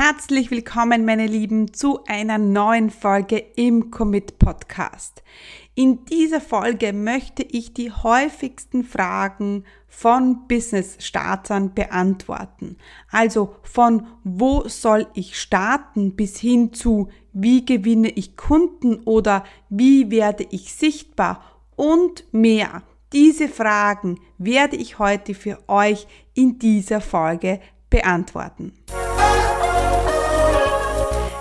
Herzlich willkommen, meine Lieben, zu einer neuen Folge im Commit Podcast. In dieser Folge möchte ich die häufigsten Fragen von Business-Startern beantworten. Also von wo soll ich starten bis hin zu wie gewinne ich Kunden oder wie werde ich sichtbar und mehr. Diese Fragen werde ich heute für euch in dieser Folge beantworten.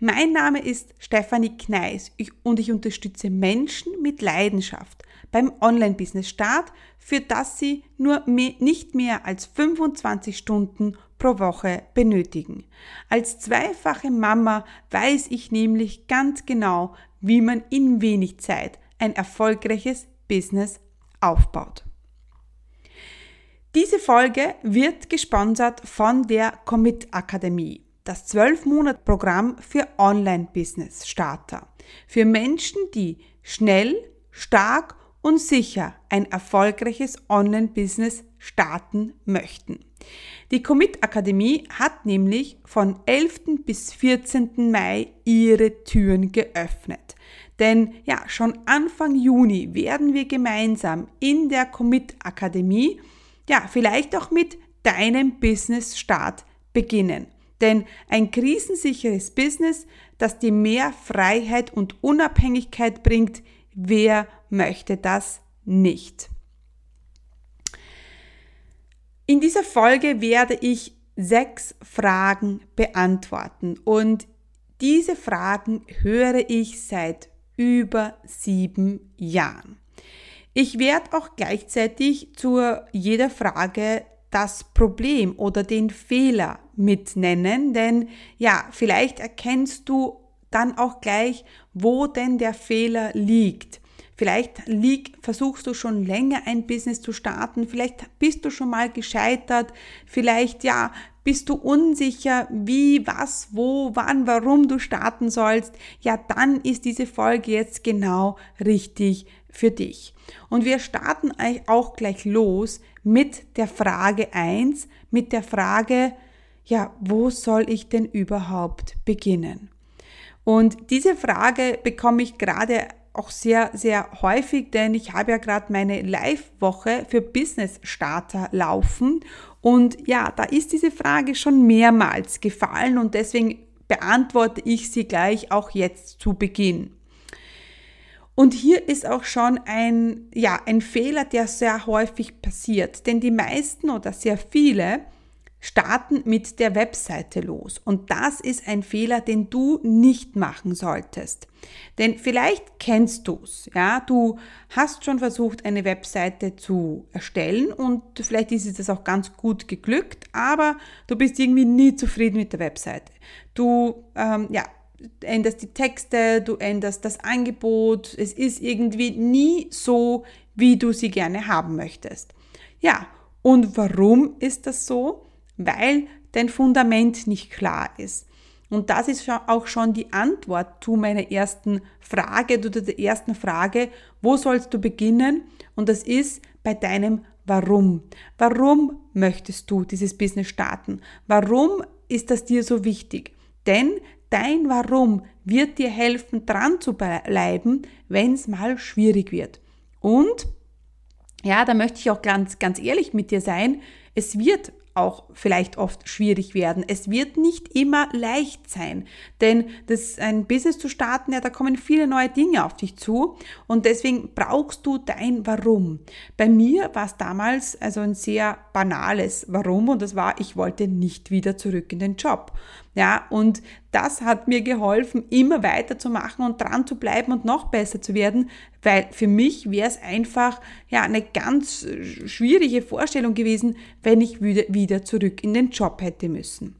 Mein Name ist Stefanie Kneis und ich unterstütze Menschen mit Leidenschaft beim Online-Business-Start, für das sie nur mehr, nicht mehr als 25 Stunden pro Woche benötigen. Als zweifache Mama weiß ich nämlich ganz genau, wie man in wenig Zeit ein erfolgreiches Business aufbaut. Diese Folge wird gesponsert von der Commit Akademie das 12-Monat-Programm für Online-Business-Starter. Für Menschen, die schnell, stark und sicher ein erfolgreiches Online-Business starten möchten. Die Commit Akademie hat nämlich von 11. bis 14. Mai ihre Türen geöffnet. Denn ja, schon Anfang Juni werden wir gemeinsam in der Commit Akademie, ja, vielleicht auch mit deinem Business Start beginnen. Denn ein krisensicheres Business, das dir mehr Freiheit und Unabhängigkeit bringt, wer möchte das nicht? In dieser Folge werde ich sechs Fragen beantworten und diese Fragen höre ich seit über sieben Jahren. Ich werde auch gleichzeitig zu jeder Frage das Problem oder den Fehler mit nennen, denn ja, vielleicht erkennst du dann auch gleich, wo denn der Fehler liegt. Vielleicht lieg, versuchst du schon länger ein Business zu starten, vielleicht bist du schon mal gescheitert, vielleicht ja, bist du unsicher, wie, was, wo, wann, warum du starten sollst, ja, dann ist diese Folge jetzt genau richtig für dich. Und wir starten auch gleich los mit der Frage eins, mit der Frage, ja, wo soll ich denn überhaupt beginnen? Und diese Frage bekomme ich gerade auch sehr, sehr häufig, denn ich habe ja gerade meine Live-Woche für Business Starter laufen. Und ja, da ist diese Frage schon mehrmals gefallen und deswegen beantworte ich sie gleich auch jetzt zu Beginn. Und hier ist auch schon ein, ja, ein Fehler, der sehr häufig passiert, denn die meisten oder sehr viele starten mit der Webseite los. Und das ist ein Fehler, den du nicht machen solltest. Denn vielleicht kennst du es, ja, du hast schon versucht, eine Webseite zu erstellen und vielleicht ist es auch ganz gut geglückt, aber du bist irgendwie nie zufrieden mit der Webseite. Du, ähm, ja, änderst die Texte, du änderst das Angebot, es ist irgendwie nie so, wie du sie gerne haben möchtest. Ja, und warum ist das so? weil dein Fundament nicht klar ist. Und das ist auch schon die Antwort zu meiner ersten Frage oder der ersten Frage, wo sollst du beginnen? Und das ist bei deinem Warum. Warum möchtest du dieses Business starten? Warum ist das dir so wichtig? Denn dein Warum wird dir helfen, dran zu bleiben, wenn es mal schwierig wird. Und ja, da möchte ich auch ganz, ganz ehrlich mit dir sein. Es wird auch vielleicht oft schwierig werden. Es wird nicht immer leicht sein, denn das ein Business zu starten, ja, da kommen viele neue Dinge auf dich zu und deswegen brauchst du dein Warum. Bei mir war es damals also ein sehr banales Warum und das war, ich wollte nicht wieder zurück in den Job. Ja, und das hat mir geholfen, immer weiterzumachen und dran zu bleiben und noch besser zu werden, weil für mich wäre es einfach ja eine ganz schwierige Vorstellung gewesen, wenn ich wieder, wieder zurück in den Job hätte müssen.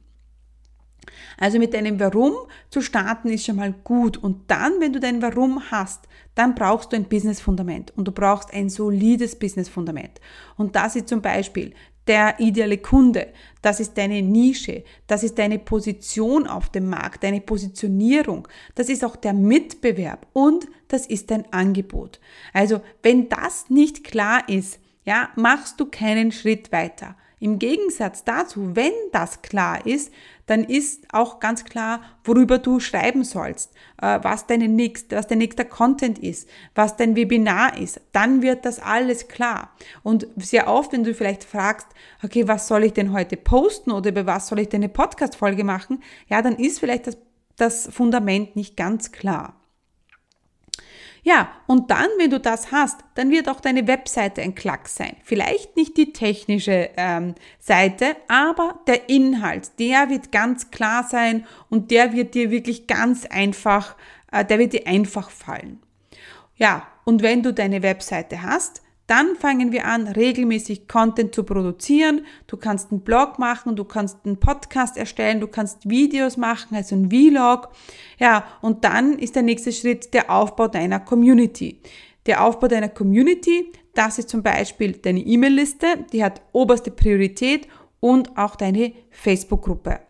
Also mit deinem Warum zu starten ist schon mal gut. Und dann, wenn du dein Warum hast, dann brauchst du ein Business-Fundament und du brauchst ein solides Business-Fundament. Und das ist zum Beispiel der ideale Kunde, das ist deine Nische, das ist deine Position auf dem Markt, deine Positionierung, das ist auch der Mitbewerb und das ist dein Angebot. Also, wenn das nicht klar ist, ja, machst du keinen Schritt weiter. Im Gegensatz dazu, wenn das klar ist, dann ist auch ganz klar, worüber du schreiben sollst, äh, was, deine nächst, was dein nächster Content ist, was dein Webinar ist. Dann wird das alles klar. Und sehr oft, wenn du vielleicht fragst, okay, was soll ich denn heute posten oder über was soll ich denn eine Podcast-Folge machen, ja, dann ist vielleicht das, das Fundament nicht ganz klar. Ja, und dann, wenn du das hast, dann wird auch deine Webseite ein Klack sein. Vielleicht nicht die technische ähm, Seite, aber der Inhalt, der wird ganz klar sein und der wird dir wirklich ganz einfach, äh, der wird dir einfach fallen. Ja, und wenn du deine Webseite hast, dann fangen wir an, regelmäßig Content zu produzieren. Du kannst einen Blog machen, du kannst einen Podcast erstellen, du kannst Videos machen, also ein Vlog. Ja, und dann ist der nächste Schritt der Aufbau deiner Community. Der Aufbau deiner Community, das ist zum Beispiel deine E-Mail-Liste, die hat oberste Priorität und auch deine Facebook-Gruppe.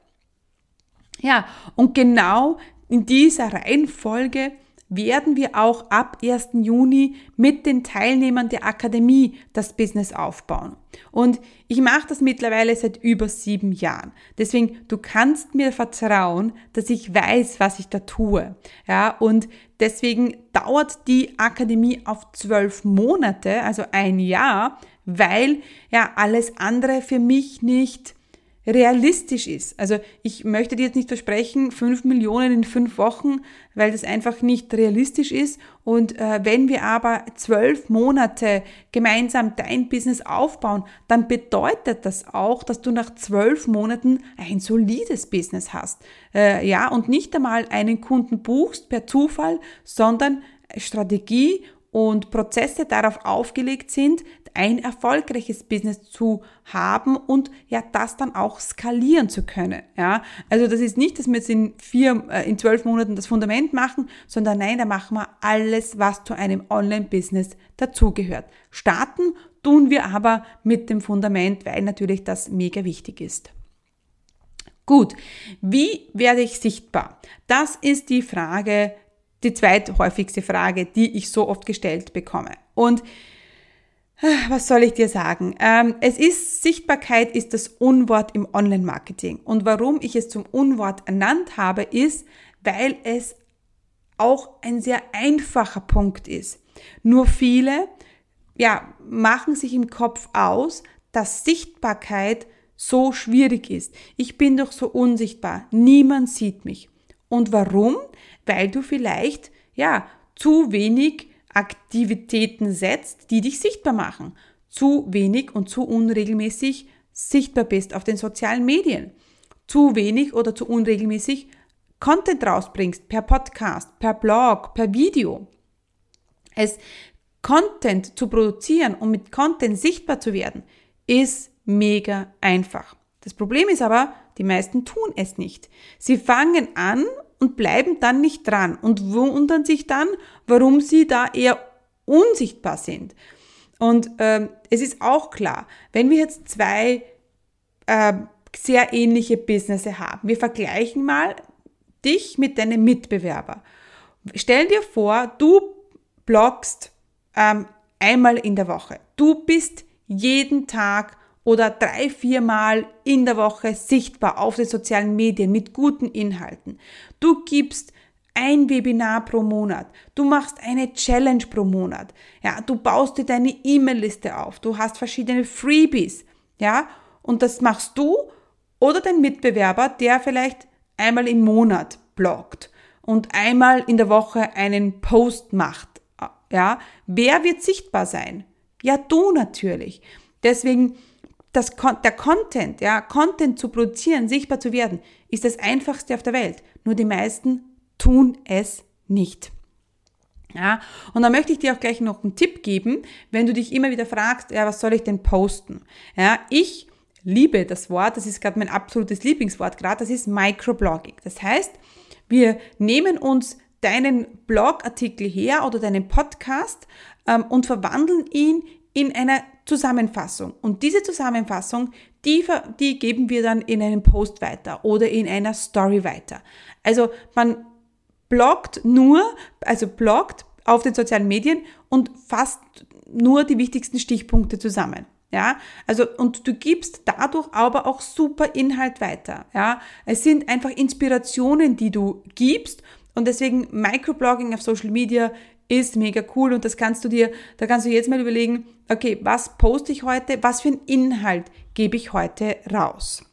Ja, und genau in dieser Reihenfolge werden wir auch ab 1. Juni mit den Teilnehmern der Akademie das Business aufbauen. Und ich mache das mittlerweile seit über sieben Jahren. Deswegen, du kannst mir vertrauen, dass ich weiß, was ich da tue. Ja, und deswegen dauert die Akademie auf zwölf Monate, also ein Jahr, weil ja alles andere für mich nicht realistisch ist. Also ich möchte dir jetzt nicht versprechen, fünf Millionen in fünf Wochen, weil das einfach nicht realistisch ist. Und äh, wenn wir aber zwölf Monate gemeinsam dein Business aufbauen, dann bedeutet das auch, dass du nach zwölf Monaten ein solides Business hast. Äh, ja, und nicht einmal einen Kunden buchst per Zufall, sondern Strategie und Prozesse darauf aufgelegt sind, ein erfolgreiches Business zu haben und ja, das dann auch skalieren zu können. Ja, also das ist nicht, dass wir jetzt in vier, äh, in zwölf Monaten das Fundament machen, sondern nein, da machen wir alles, was zu einem Online-Business dazugehört. Starten tun wir aber mit dem Fundament, weil natürlich das mega wichtig ist. Gut, wie werde ich sichtbar? Das ist die Frage, die zweithäufigste Frage, die ich so oft gestellt bekomme. Und was soll ich dir sagen? Ähm, es ist, Sichtbarkeit ist das Unwort im Online-Marketing. Und warum ich es zum Unwort ernannt habe, ist, weil es auch ein sehr einfacher Punkt ist. Nur viele, ja, machen sich im Kopf aus, dass Sichtbarkeit so schwierig ist. Ich bin doch so unsichtbar. Niemand sieht mich. Und warum? Weil du vielleicht, ja, zu wenig Aktivitäten setzt, die dich sichtbar machen. Zu wenig und zu unregelmäßig sichtbar bist auf den sozialen Medien. Zu wenig oder zu unregelmäßig Content rausbringst per Podcast, per Blog, per Video. Es Content zu produzieren und mit Content sichtbar zu werden, ist mega einfach. Das Problem ist aber, die meisten tun es nicht. Sie fangen an und bleiben dann nicht dran und wundern sich dann, warum sie da eher unsichtbar sind. Und ähm, es ist auch klar, wenn wir jetzt zwei äh, sehr ähnliche Businesses haben, wir vergleichen mal dich mit deinem Mitbewerber. Stell dir vor, du bloggst ähm, einmal in der Woche. Du bist jeden Tag oder drei, viermal in der Woche sichtbar auf den sozialen Medien mit guten Inhalten. Du gibst ein Webinar pro Monat. Du machst eine Challenge pro Monat. Ja, du baust dir deine E-Mail-Liste auf. Du hast verschiedene Freebies. Ja, und das machst du oder dein Mitbewerber, der vielleicht einmal im Monat bloggt und einmal in der Woche einen Post macht. Ja, wer wird sichtbar sein? Ja, du natürlich. Deswegen das, der Content, ja, Content zu produzieren, sichtbar zu werden, ist das einfachste auf der Welt. Nur die meisten tun es nicht. Ja, und da möchte ich dir auch gleich noch einen Tipp geben, wenn du dich immer wieder fragst, ja, was soll ich denn posten? Ja, ich liebe das Wort, das ist gerade mein absolutes Lieblingswort gerade, das ist Microblogging. Das heißt, wir nehmen uns deinen Blogartikel her oder deinen Podcast ähm, und verwandeln ihn in einer Zusammenfassung. Und diese Zusammenfassung, die, die geben wir dann in einem Post weiter oder in einer Story weiter. Also man bloggt nur, also bloggt auf den sozialen Medien und fasst nur die wichtigsten Stichpunkte zusammen. Ja, also, und du gibst dadurch aber auch super Inhalt weiter. Ja, es sind einfach Inspirationen, die du gibst und deswegen Microblogging auf Social Media ist mega cool und das kannst du dir, da kannst du jetzt mal überlegen, okay, was poste ich heute, was für einen Inhalt gebe ich heute raus.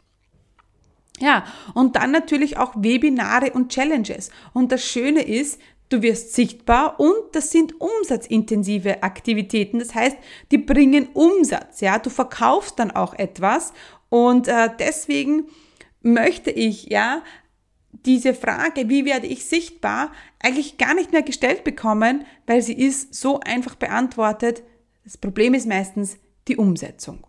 Ja, und dann natürlich auch Webinare und Challenges. Und das Schöne ist, du wirst sichtbar und das sind umsatzintensive Aktivitäten. Das heißt, die bringen Umsatz. Ja, du verkaufst dann auch etwas und äh, deswegen möchte ich ja diese Frage, wie werde ich sichtbar, eigentlich gar nicht mehr gestellt bekommen, weil sie ist so einfach beantwortet. Das Problem ist meistens die Umsetzung.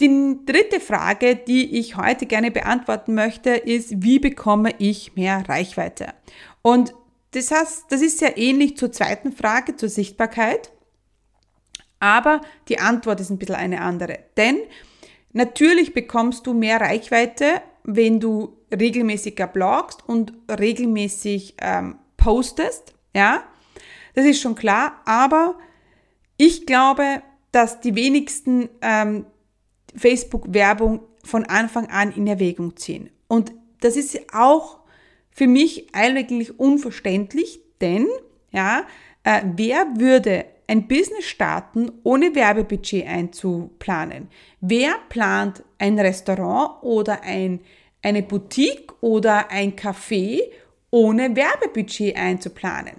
Die dritte Frage, die ich heute gerne beantworten möchte, ist, wie bekomme ich mehr Reichweite? Und das heißt, das ist sehr ähnlich zur zweiten Frage, zur Sichtbarkeit. Aber die Antwort ist ein bisschen eine andere. Denn natürlich bekommst du mehr Reichweite, wenn du regelmäßiger blogst und regelmäßig ähm, postest. Ja, das ist schon klar. Aber ich glaube, dass die wenigsten ähm, Facebook-Werbung von Anfang an in Erwägung ziehen. Und das ist auch für mich eigentlich unverständlich, denn ja, äh, wer würde ein Business starten, ohne Werbebudget einzuplanen? Wer plant ein Restaurant oder ein, eine Boutique oder ein Café ohne Werbebudget einzuplanen?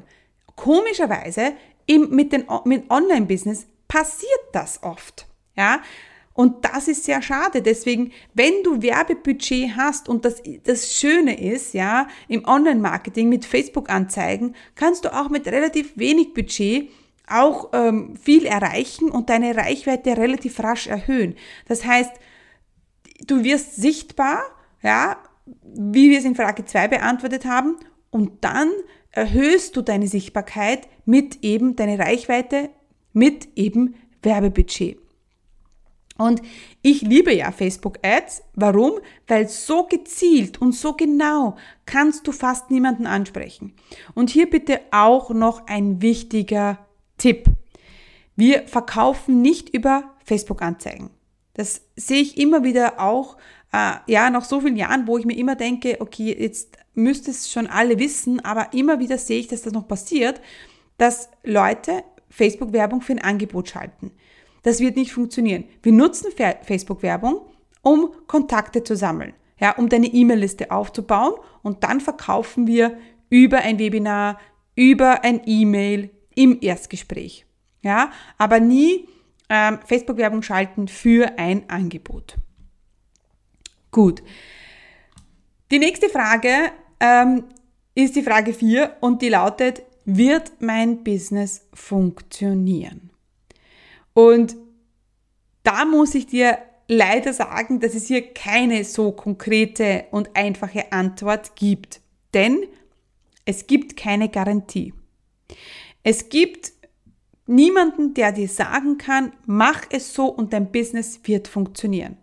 Komischerweise im, mit dem mit Online-Business passiert das oft. Ja, und das ist sehr schade. Deswegen, wenn du Werbebudget hast und das, das Schöne ist, ja, im Online-Marketing mit Facebook-Anzeigen, kannst du auch mit relativ wenig Budget auch ähm, viel erreichen und deine Reichweite relativ rasch erhöhen. Das heißt, du wirst sichtbar, ja, wie wir es in Frage 2 beantwortet haben, und dann erhöhst du deine Sichtbarkeit mit eben deine Reichweite, mit eben Werbebudget. Und ich liebe ja Facebook Ads. Warum? Weil so gezielt und so genau kannst du fast niemanden ansprechen. Und hier bitte auch noch ein wichtiger Tipp. Wir verkaufen nicht über Facebook Anzeigen. Das sehe ich immer wieder auch, äh, ja, nach so vielen Jahren, wo ich mir immer denke, okay, jetzt müsste es schon alle wissen, aber immer wieder sehe ich, dass das noch passiert, dass Leute Facebook-Werbung für ein Angebot schalten. Das wird nicht funktionieren. Wir nutzen Facebook-Werbung, um Kontakte zu sammeln, ja, um deine E-Mail-Liste aufzubauen und dann verkaufen wir über ein Webinar, über ein E-Mail im Erstgespräch. Ja, aber nie ähm, Facebook-Werbung schalten für ein Angebot. Gut. Die nächste Frage ähm, ist die Frage 4 und die lautet, wird mein Business funktionieren? Und da muss ich dir leider sagen, dass es hier keine so konkrete und einfache Antwort gibt. Denn es gibt keine Garantie. Es gibt niemanden, der dir sagen kann, mach es so und dein Business wird funktionieren.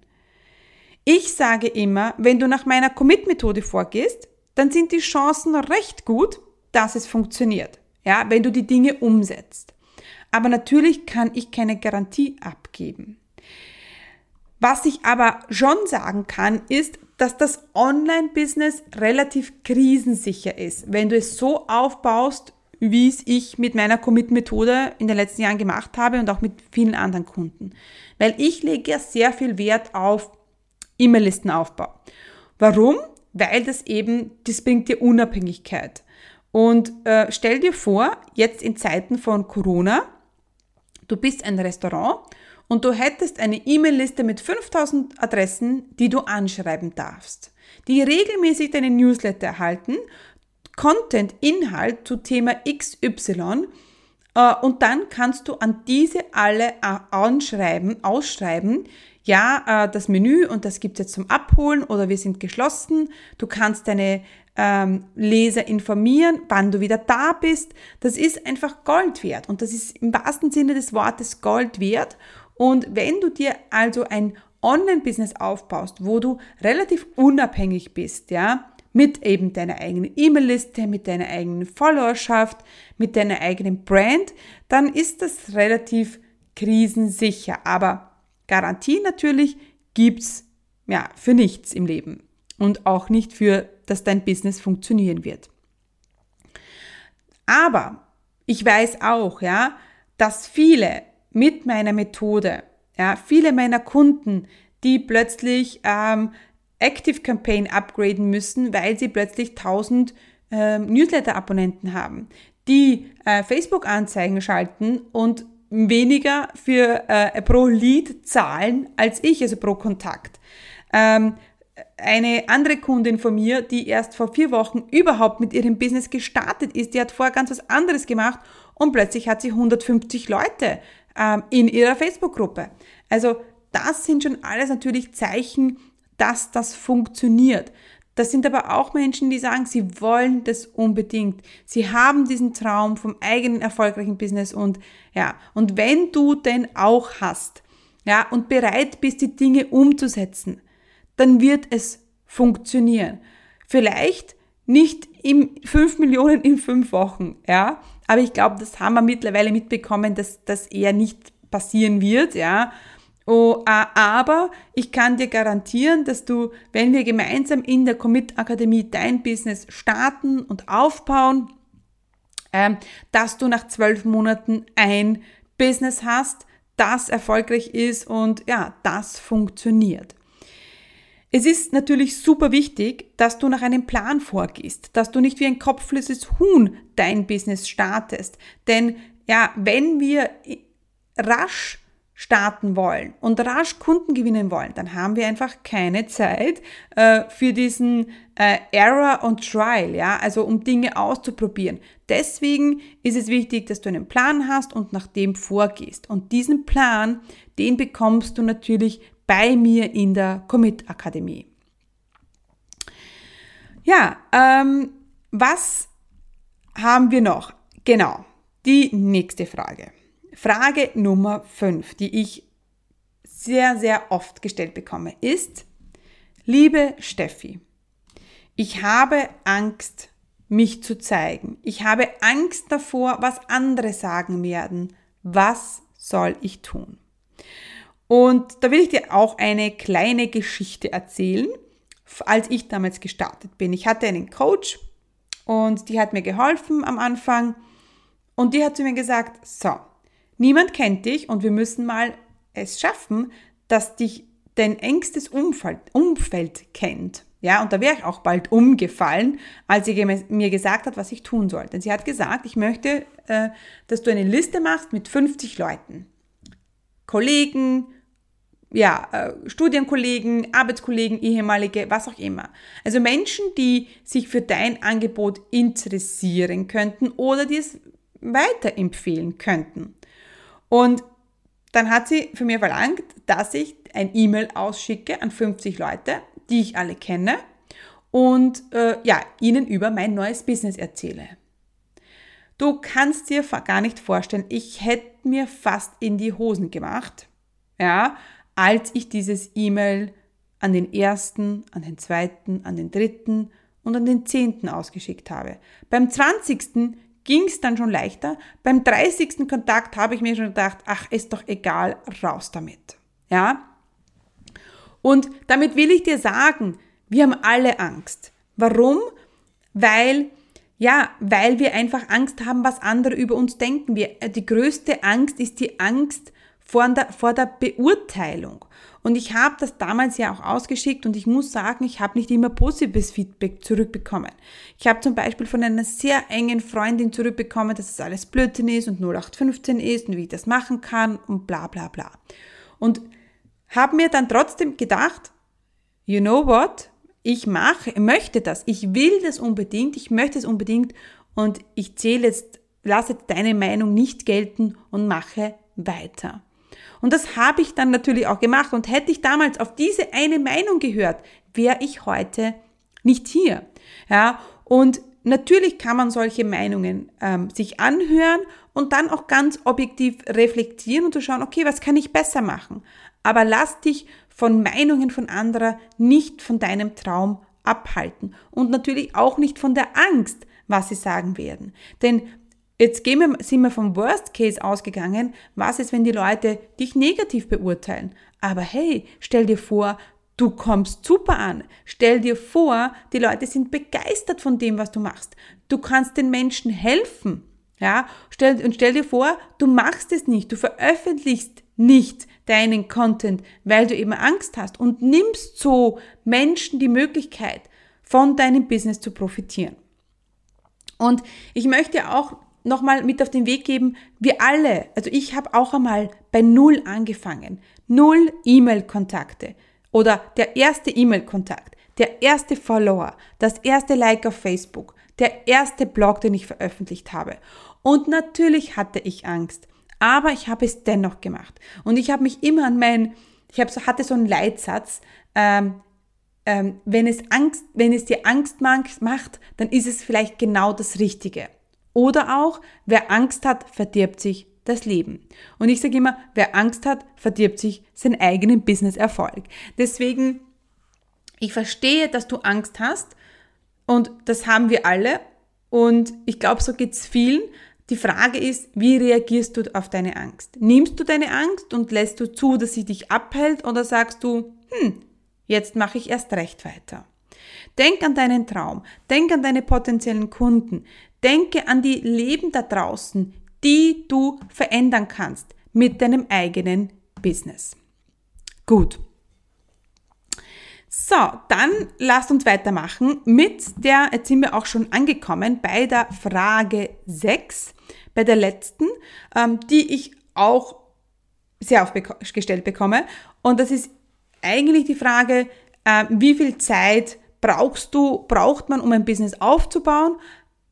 Ich sage immer, wenn du nach meiner Commit-Methode vorgehst, dann sind die Chancen recht gut, dass es funktioniert. Ja, wenn du die Dinge umsetzt. Aber natürlich kann ich keine Garantie abgeben. Was ich aber schon sagen kann, ist, dass das Online-Business relativ krisensicher ist, wenn du es so aufbaust, wie es ich mit meiner Commit-Methode in den letzten Jahren gemacht habe und auch mit vielen anderen Kunden. Weil ich lege ja sehr viel Wert auf E-Mail-Listenaufbau. Warum? Weil das eben, das bringt dir Unabhängigkeit. Und äh, stell dir vor, jetzt in Zeiten von Corona, Du bist ein Restaurant und du hättest eine E-Mail-Liste mit 5000 Adressen, die du anschreiben darfst, die regelmäßig deine Newsletter erhalten, Content, Inhalt zu Thema XY äh, und dann kannst du an diese alle anschreiben, ausschreiben, ja, äh, das Menü und das gibt's jetzt zum Abholen oder wir sind geschlossen. Du kannst deine ähm, Leser informieren, wann du wieder da bist. Das ist einfach Gold wert und das ist im wahrsten Sinne des Wortes Gold wert. Und wenn du dir also ein Online-Business aufbaust, wo du relativ unabhängig bist, ja, mit eben deiner eigenen E-Mail-Liste, mit deiner eigenen Followerschaft, mit deiner eigenen Brand, dann ist das relativ krisensicher. Aber Garantie natürlich gibt's ja für nichts im Leben und auch nicht für, dass dein Business funktionieren wird. Aber ich weiß auch, ja, dass viele mit meiner Methode, ja, viele meiner Kunden, die plötzlich ähm, Active Campaign upgraden müssen, weil sie plötzlich 1000 äh, Newsletter-Abonnenten haben, die äh, Facebook-Anzeigen schalten und weniger für äh, pro Lead zahlen als ich, also pro Kontakt. Ähm, eine andere Kundin von mir, die erst vor vier Wochen überhaupt mit ihrem Business gestartet ist, die hat vorher ganz was anderes gemacht und plötzlich hat sie 150 Leute ähm, in ihrer Facebook-Gruppe. Also das sind schon alles natürlich Zeichen, dass das funktioniert. Das sind aber auch Menschen, die sagen, sie wollen das unbedingt. Sie haben diesen Traum vom eigenen erfolgreichen Business und ja, und wenn du den auch hast, ja, und bereit bist, die Dinge umzusetzen, dann wird es funktionieren. Vielleicht nicht im 5 Millionen in 5 Wochen, ja, aber ich glaube, das haben wir mittlerweile mitbekommen, dass das eher nicht passieren wird, ja. Oh, aber ich kann dir garantieren, dass du, wenn wir gemeinsam in der Commit Akademie dein Business starten und aufbauen, ähm, dass du nach zwölf Monaten ein Business hast, das erfolgreich ist und ja, das funktioniert. Es ist natürlich super wichtig, dass du nach einem Plan vorgehst, dass du nicht wie ein kopfloses Huhn dein Business startest. Denn ja, wenn wir rasch starten wollen und rasch Kunden gewinnen wollen, dann haben wir einfach keine Zeit äh, für diesen äh, Error und Trial, ja, also um Dinge auszuprobieren. Deswegen ist es wichtig, dass du einen Plan hast und nach dem vorgehst. Und diesen Plan, den bekommst du natürlich bei mir in der Commit Akademie. Ja, ähm, was haben wir noch? Genau, die nächste Frage. Frage Nummer 5, die ich sehr, sehr oft gestellt bekomme, ist, liebe Steffi, ich habe Angst, mich zu zeigen. Ich habe Angst davor, was andere sagen werden. Was soll ich tun? Und da will ich dir auch eine kleine Geschichte erzählen, als ich damals gestartet bin. Ich hatte einen Coach und die hat mir geholfen am Anfang und die hat zu mir gesagt, so, Niemand kennt dich und wir müssen mal es schaffen, dass dich dein engstes Umfeld, Umfeld kennt. Ja, und da wäre ich auch bald umgefallen, als sie mir gesagt hat, was ich tun soll. Denn sie hat gesagt, ich möchte, äh, dass du eine Liste machst mit 50 Leuten. Kollegen, ja, äh, Studienkollegen, Arbeitskollegen, ehemalige, was auch immer. Also Menschen, die sich für dein Angebot interessieren könnten oder die es weiterempfehlen könnten. Und dann hat sie für mir verlangt, dass ich ein E-Mail ausschicke an 50 Leute, die ich alle kenne und äh, ja, ihnen über mein neues Business erzähle. Du kannst dir gar nicht vorstellen, ich hätte mir fast in die Hosen gemacht, ja, als ich dieses E-Mail an den ersten, an den zweiten, an den dritten und an den zehnten ausgeschickt habe. Beim zwanzigsten ging es dann schon leichter. Beim 30. Kontakt habe ich mir schon gedacht, ach, ist doch egal, raus damit. Ja? Und damit will ich dir sagen, wir haben alle Angst. Warum? Weil, ja, weil wir einfach Angst haben, was andere über uns denken. Wir, äh, die größte Angst ist die Angst vor der, vor der Beurteilung. Und ich habe das damals ja auch ausgeschickt und ich muss sagen, ich habe nicht immer positives Feedback zurückbekommen. Ich habe zum Beispiel von einer sehr engen Freundin zurückbekommen, dass es alles Blödsinn ist und 0815 ist und wie ich das machen kann und bla bla bla. Und habe mir dann trotzdem gedacht, you know what? Ich mache, möchte das. Ich will das unbedingt. Ich möchte es unbedingt. Und ich zähle jetzt, lasse deine Meinung nicht gelten und mache weiter. Und das habe ich dann natürlich auch gemacht. Und hätte ich damals auf diese eine Meinung gehört, wäre ich heute nicht hier. Ja, und natürlich kann man solche Meinungen ähm, sich anhören und dann auch ganz objektiv reflektieren und zu schauen, okay, was kann ich besser machen? Aber lass dich von Meinungen von anderer nicht von deinem Traum abhalten und natürlich auch nicht von der Angst, was sie sagen werden. Denn jetzt gehen wir, sind wir vom Worst Case ausgegangen, was ist, wenn die Leute dich negativ beurteilen? Aber hey, stell dir vor, du kommst super an. Stell dir vor, die Leute sind begeistert von dem, was du machst. Du kannst den Menschen helfen. Ja, stell, und stell dir vor, du machst es nicht, du veröffentlichst nicht deinen Content, weil du eben Angst hast und nimmst so Menschen die Möglichkeit, von deinem Business zu profitieren. Und ich möchte auch nochmal mit auf den Weg geben, wir alle, also ich habe auch einmal bei Null angefangen, Null E-Mail-Kontakte oder der erste E-Mail-Kontakt, der erste Follower, das erste Like auf Facebook, der erste Blog, den ich veröffentlicht habe. Und natürlich hatte ich Angst, aber ich habe es dennoch gemacht. Und ich habe mich immer an meinen, ich hab, hatte so einen Leitsatz, ähm, ähm, wenn, es Angst, wenn es dir Angst macht, dann ist es vielleicht genau das Richtige. Oder auch, wer Angst hat, verdirbt sich das Leben. Und ich sage immer, wer Angst hat, verdirbt sich seinen eigenen Business-Erfolg. Deswegen, ich verstehe, dass du Angst hast und das haben wir alle. Und ich glaube, so geht's vielen. Die Frage ist, wie reagierst du auf deine Angst? Nimmst du deine Angst und lässt du zu, dass sie dich abhält oder sagst du, hm, jetzt mache ich erst recht weiter? Denk an deinen Traum, denk an deine potenziellen Kunden, denke an die Leben da draußen, die du verändern kannst mit deinem eigenen Business. Gut. So, dann lasst uns weitermachen mit der, jetzt sind wir auch schon angekommen bei der Frage 6, bei der letzten, ähm, die ich auch sehr oft gestellt bekomme. Und das ist eigentlich die Frage, äh, wie viel Zeit brauchst du, braucht man, um ein Business aufzubauen?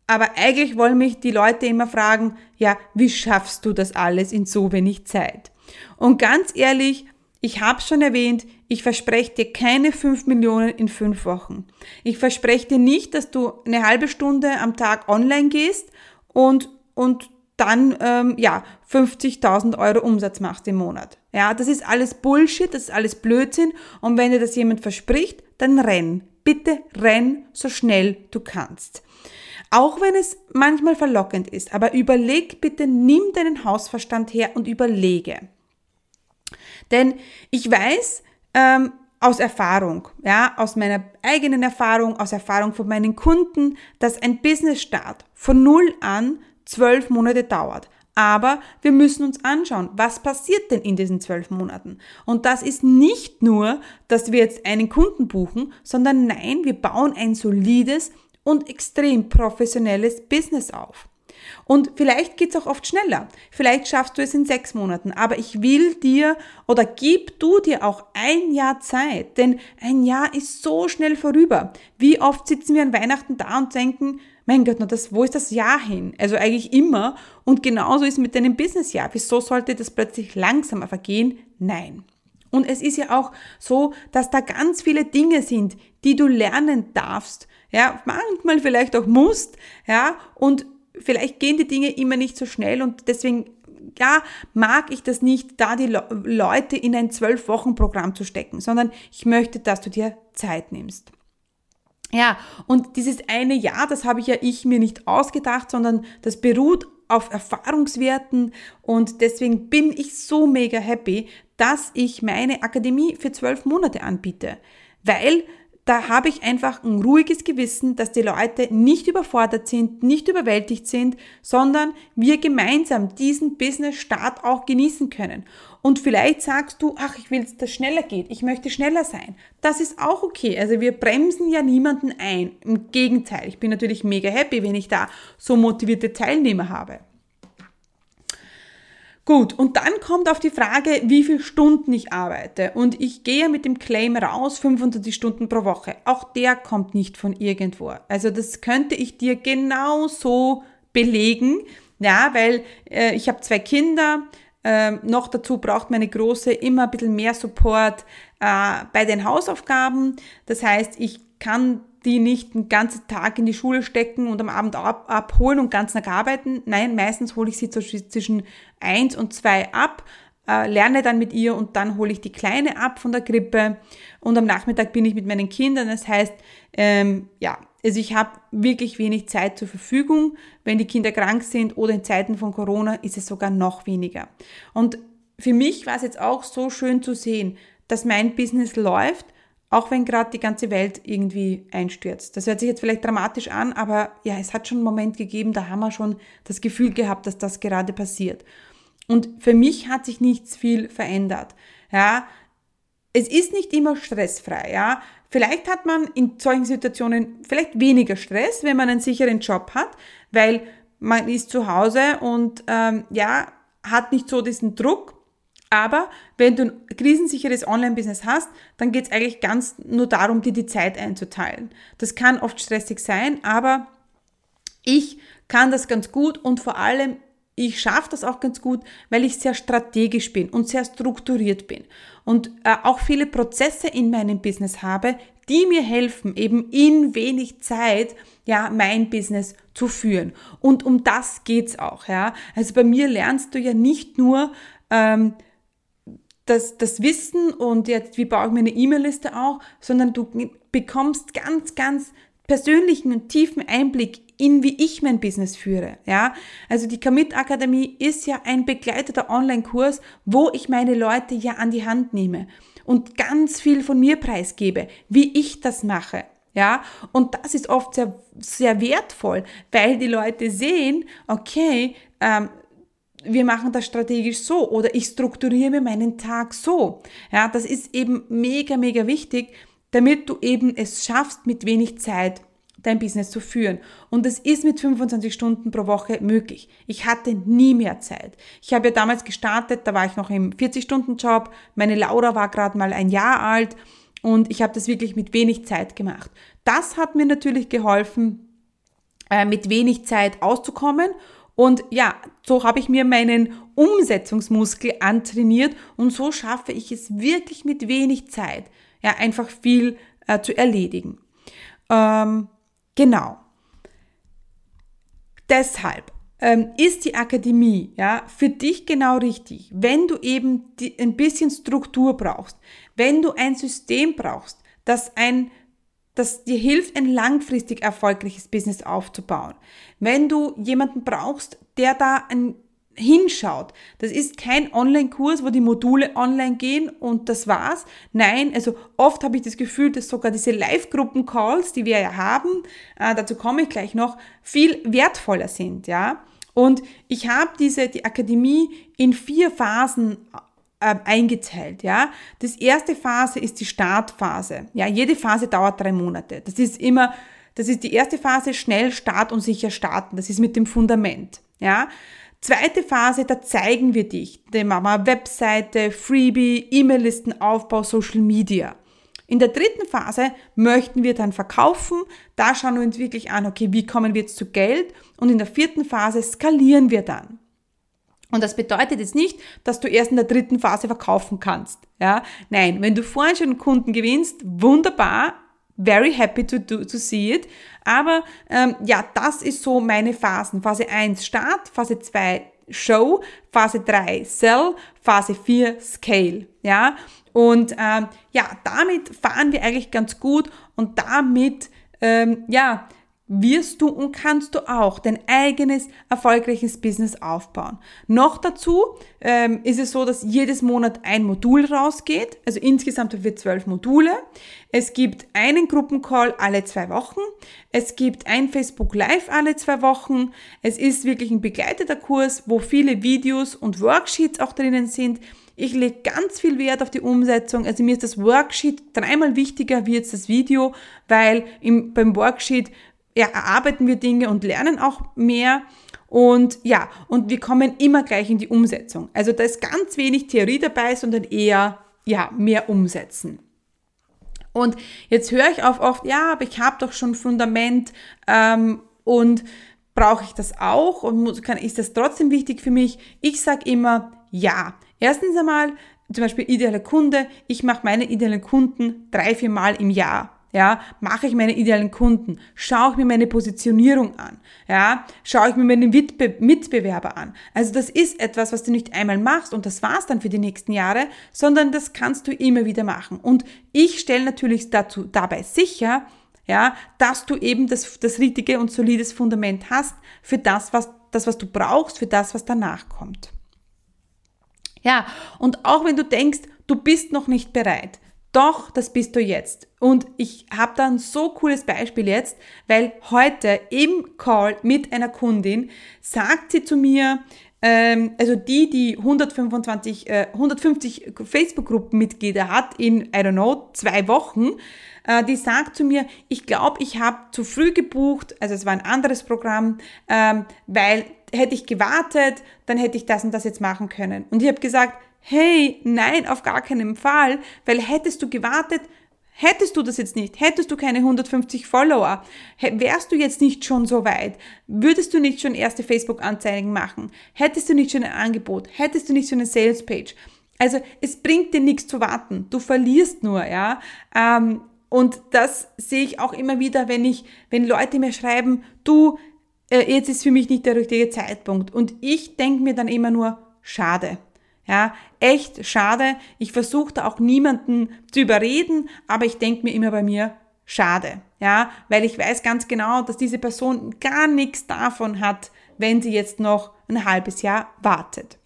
Aber eigentlich wollen mich die Leute immer fragen, ja, wie schaffst du das alles in so wenig Zeit? Und ganz ehrlich, ich habe schon erwähnt, ich verspreche dir keine 5 Millionen in 5 Wochen. Ich verspreche dir nicht, dass du eine halbe Stunde am Tag online gehst und, und dann ähm, ja 50.000 Euro Umsatz machst im Monat. Ja, das ist alles Bullshit, das ist alles Blödsinn. Und wenn dir das jemand verspricht, dann renn. Bitte renn so schnell du kannst. Auch wenn es manchmal verlockend ist, aber überleg bitte, nimm deinen Hausverstand her und überlege. Denn ich weiß ähm, aus Erfahrung, ja, aus meiner eigenen Erfahrung, aus Erfahrung von meinen Kunden, dass ein Business-Start von null an zwölf Monate dauert. Aber wir müssen uns anschauen, was passiert denn in diesen zwölf Monaten? Und das ist nicht nur, dass wir jetzt einen Kunden buchen, sondern nein, wir bauen ein solides und extrem professionelles Business auf. Und vielleicht geht's auch oft schneller. Vielleicht schaffst du es in sechs Monaten. Aber ich will dir oder gib du dir auch ein Jahr Zeit. Denn ein Jahr ist so schnell vorüber. Wie oft sitzen wir an Weihnachten da und denken, mein Gott, das, wo ist das Jahr hin? Also eigentlich immer. Und genauso ist es mit deinem Businessjahr. Wieso sollte das plötzlich langsamer vergehen? Nein. Und es ist ja auch so, dass da ganz viele Dinge sind, die du lernen darfst. Ja, manchmal vielleicht auch musst. Ja, und vielleicht gehen die Dinge immer nicht so schnell und deswegen ja, mag ich das nicht, da die Le Leute in ein zwölf Wochen Programm zu stecken, sondern ich möchte, dass du dir Zeit nimmst. Ja, und dieses eine Jahr, das habe ich ja ich mir nicht ausgedacht, sondern das beruht auf Erfahrungswerten und deswegen bin ich so mega happy, dass ich meine Akademie für zwölf Monate anbiete, weil da habe ich einfach ein ruhiges Gewissen, dass die Leute nicht überfordert sind, nicht überwältigt sind, sondern wir gemeinsam diesen Business-Start auch genießen können. Und vielleicht sagst du, ach, ich will, dass das schneller geht, ich möchte schneller sein. Das ist auch okay. Also wir bremsen ja niemanden ein. Im Gegenteil, ich bin natürlich mega happy, wenn ich da so motivierte Teilnehmer habe. Gut, und dann kommt auf die Frage, wie viele Stunden ich arbeite. Und ich gehe mit dem Claim raus, 25 Stunden pro Woche. Auch der kommt nicht von irgendwo. Also das könnte ich dir genau so belegen, ja, weil äh, ich habe zwei Kinder, ähm, noch dazu braucht meine Große immer ein bisschen mehr Support äh, bei den Hausaufgaben. Das heißt, ich kann die nicht den ganzen Tag in die Schule stecken und am Abend ab, abholen und ganz nach arbeiten. Nein, meistens hole ich sie zwischen eins und zwei ab, äh, lerne dann mit ihr und dann hole ich die Kleine ab von der Grippe und am Nachmittag bin ich mit meinen Kindern. Das heißt, ähm, ja, also ich habe wirklich wenig Zeit zur Verfügung. Wenn die Kinder krank sind oder in Zeiten von Corona ist es sogar noch weniger. Und für mich war es jetzt auch so schön zu sehen, dass mein Business läuft, auch wenn gerade die ganze Welt irgendwie einstürzt. Das hört sich jetzt vielleicht dramatisch an, aber ja, es hat schon einen Moment gegeben, da haben wir schon das Gefühl gehabt, dass das gerade passiert. Und für mich hat sich nichts viel verändert. Ja, es ist nicht immer stressfrei, ja. Vielleicht hat man in solchen Situationen vielleicht weniger Stress, wenn man einen sicheren Job hat, weil man ist zu Hause und ähm, ja, hat nicht so diesen Druck. Aber wenn du ein krisensicheres Online-Business hast, dann geht es eigentlich ganz nur darum, dir die Zeit einzuteilen. Das kann oft stressig sein, aber ich kann das ganz gut und vor allem ich schaffe das auch ganz gut, weil ich sehr strategisch bin und sehr strukturiert bin und äh, auch viele Prozesse in meinem Business habe, die mir helfen, eben in wenig Zeit ja mein Business zu führen. Und um das geht's auch, ja. Also bei mir lernst du ja nicht nur ähm, das, das Wissen und jetzt, wie baue ich mir eine E-Mail-Liste auch, sondern du bekommst ganz, ganz persönlichen und tiefen Einblick in wie ich mein Business führe. Ja, also die Commit Akademie ist ja ein begleiteter Online-Kurs, wo ich meine Leute ja an die Hand nehme und ganz viel von mir preisgebe, wie ich das mache. Ja, und das ist oft sehr, sehr wertvoll, weil die Leute sehen, okay, ähm, wir machen das strategisch so oder ich strukturiere mir meinen Tag so. Ja, das ist eben mega, mega wichtig, damit du eben es schaffst, mit wenig Zeit dein Business zu führen. Und das ist mit 25 Stunden pro Woche möglich. Ich hatte nie mehr Zeit. Ich habe ja damals gestartet, da war ich noch im 40-Stunden-Job. Meine Laura war gerade mal ein Jahr alt und ich habe das wirklich mit wenig Zeit gemacht. Das hat mir natürlich geholfen, äh, mit wenig Zeit auszukommen. Und ja, so habe ich mir meinen Umsetzungsmuskel antrainiert und so schaffe ich es wirklich mit wenig Zeit, ja, einfach viel äh, zu erledigen. Ähm, Genau. Deshalb ähm, ist die Akademie ja für dich genau richtig, wenn du eben die, ein bisschen Struktur brauchst, wenn du ein System brauchst, das ein das dir hilft, ein langfristig erfolgreiches Business aufzubauen. Wenn du jemanden brauchst, der da ein hinschaut. Das ist kein Online-Kurs, wo die Module online gehen und das war's. Nein, also oft habe ich das Gefühl, dass sogar diese Live-Gruppen-Calls, die wir ja haben, äh, dazu komme ich gleich noch, viel wertvoller sind, ja. Und ich habe diese, die Akademie in vier Phasen äh, eingeteilt, ja. Das erste Phase ist die Startphase. Ja, jede Phase dauert drei Monate. Das ist immer, das ist die erste Phase, schnell Start und sicher starten. Das ist mit dem Fundament, ja. Zweite Phase, da zeigen wir dich. Da machen wir Webseite, Freebie, E-Mail-Listenaufbau, Social Media. In der dritten Phase möchten wir dann verkaufen. Da schauen wir uns wirklich an, okay, wie kommen wir jetzt zu Geld? Und in der vierten Phase skalieren wir dann. Und das bedeutet jetzt nicht, dass du erst in der dritten Phase verkaufen kannst. Ja, nein, wenn du vorhin schon einen Kunden gewinnst, wunderbar, very happy to, do, to see it. Aber ähm, ja, das ist so meine Phasen. Phase 1 Start, Phase 2 Show, Phase 3 Sell, Phase 4 Scale. Ja, und ähm, ja, damit fahren wir eigentlich ganz gut und damit ähm, ja, wirst du und kannst du auch dein eigenes erfolgreiches Business aufbauen. Noch dazu ähm, ist es so, dass jedes Monat ein Modul rausgeht. Also insgesamt haben wir zwölf Module. Es gibt einen Gruppencall alle zwei Wochen. Es gibt ein Facebook Live alle zwei Wochen. Es ist wirklich ein begleiteter Kurs, wo viele Videos und Worksheets auch drinnen sind. Ich lege ganz viel Wert auf die Umsetzung. Also mir ist das Worksheet dreimal wichtiger wie jetzt das Video, weil im, beim Worksheet erarbeiten wir Dinge und lernen auch mehr. Und ja, und wir kommen immer gleich in die Umsetzung. Also da ist ganz wenig Theorie dabei, sondern eher, ja, mehr umsetzen. Und jetzt höre ich auch oft, ja, aber ich habe doch schon Fundament ähm, und brauche ich das auch und muss, kann, ist das trotzdem wichtig für mich? Ich sage immer, ja. Erstens einmal, zum Beispiel ideale Kunde, ich mache meine idealen Kunden drei, vier Mal im Jahr. Ja, mache ich meine idealen Kunden, schaue ich mir meine Positionierung an, ja, schaue ich mir meine Mitbe Mitbewerber an. Also das ist etwas, was du nicht einmal machst und das war's dann für die nächsten Jahre, sondern das kannst du immer wieder machen. Und ich stelle natürlich dazu dabei sicher, ja, dass du eben das, das richtige und solides Fundament hast für das, was, das, was du brauchst, für das, was danach kommt. Ja, und auch wenn du denkst, du bist noch nicht bereit, doch, das bist du jetzt. Und ich habe da ein so cooles Beispiel jetzt, weil heute im Call mit einer Kundin sagt sie zu mir, ähm, also die, die 125, äh, 150 Facebook-Gruppenmitglieder hat in, I don't know, zwei Wochen, äh, die sagt zu mir, ich glaube, ich habe zu früh gebucht, also es war ein anderes Programm, ähm, weil hätte ich gewartet, dann hätte ich das und das jetzt machen können. Und ich habe gesagt, hey, nein, auf gar keinen Fall, weil hättest du gewartet, Hättest du das jetzt nicht, hättest du keine 150 Follower, wärst du jetzt nicht schon so weit, würdest du nicht schon erste Facebook-Anzeigen machen, hättest du nicht schon ein Angebot, hättest du nicht schon eine Sales-Page. Also es bringt dir nichts zu warten, du verlierst nur, ja. Ähm, und das sehe ich auch immer wieder, wenn ich, wenn Leute mir schreiben, du, äh, jetzt ist für mich nicht der richtige Zeitpunkt. Und ich denke mir dann immer nur, schade. Ja, echt schade. Ich versuche da auch niemanden zu überreden, aber ich denke mir immer bei mir, schade. Ja, weil ich weiß ganz genau, dass diese Person gar nichts davon hat, wenn sie jetzt noch ein halbes Jahr wartet.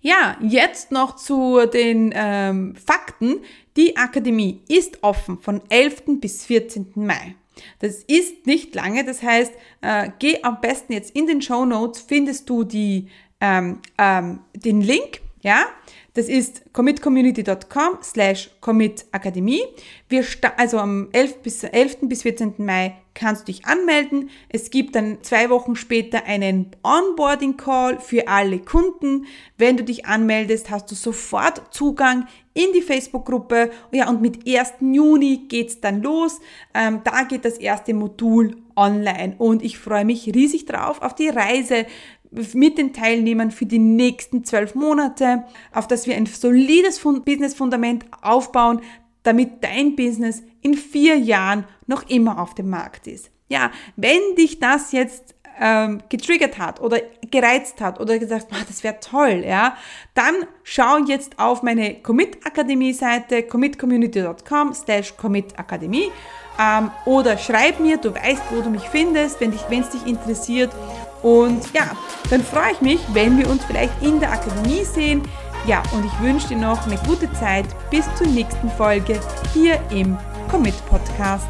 Ja, jetzt noch zu den ähm, Fakten. Die Akademie ist offen von 11. bis 14. Mai. Das ist nicht lange, das heißt, äh, geh am besten jetzt in den Show Notes, findest du die ähm, ähm, den Link, ja, das ist commitcommunity.com slash commitakademie. Wir also am 11. Bis, 11. bis 14. Mai kannst du dich anmelden. Es gibt dann zwei Wochen später einen Onboarding-Call für alle Kunden. Wenn du dich anmeldest, hast du sofort Zugang in die Facebook-Gruppe. Ja, und mit 1. Juni geht's dann los. Ähm, da geht das erste Modul online und ich freue mich riesig drauf auf die Reise mit den Teilnehmern für die nächsten zwölf Monate, auf dass wir ein solides Business-Fundament aufbauen, damit dein Business in vier Jahren noch immer auf dem Markt ist. Ja, wenn dich das jetzt ähm, getriggert hat oder gereizt hat oder gesagt, oh, das wäre toll, ja, dann schau jetzt auf meine Commit Akademie Seite commitcommunity.com slash commitakademie ähm, oder schreib mir, du weißt, wo du mich findest, wenn es dich interessiert und ja, dann freue ich mich, wenn wir uns vielleicht in der Akademie sehen. Ja, und ich wünsche dir noch eine gute Zeit bis zur nächsten Folge hier im Commit Podcast.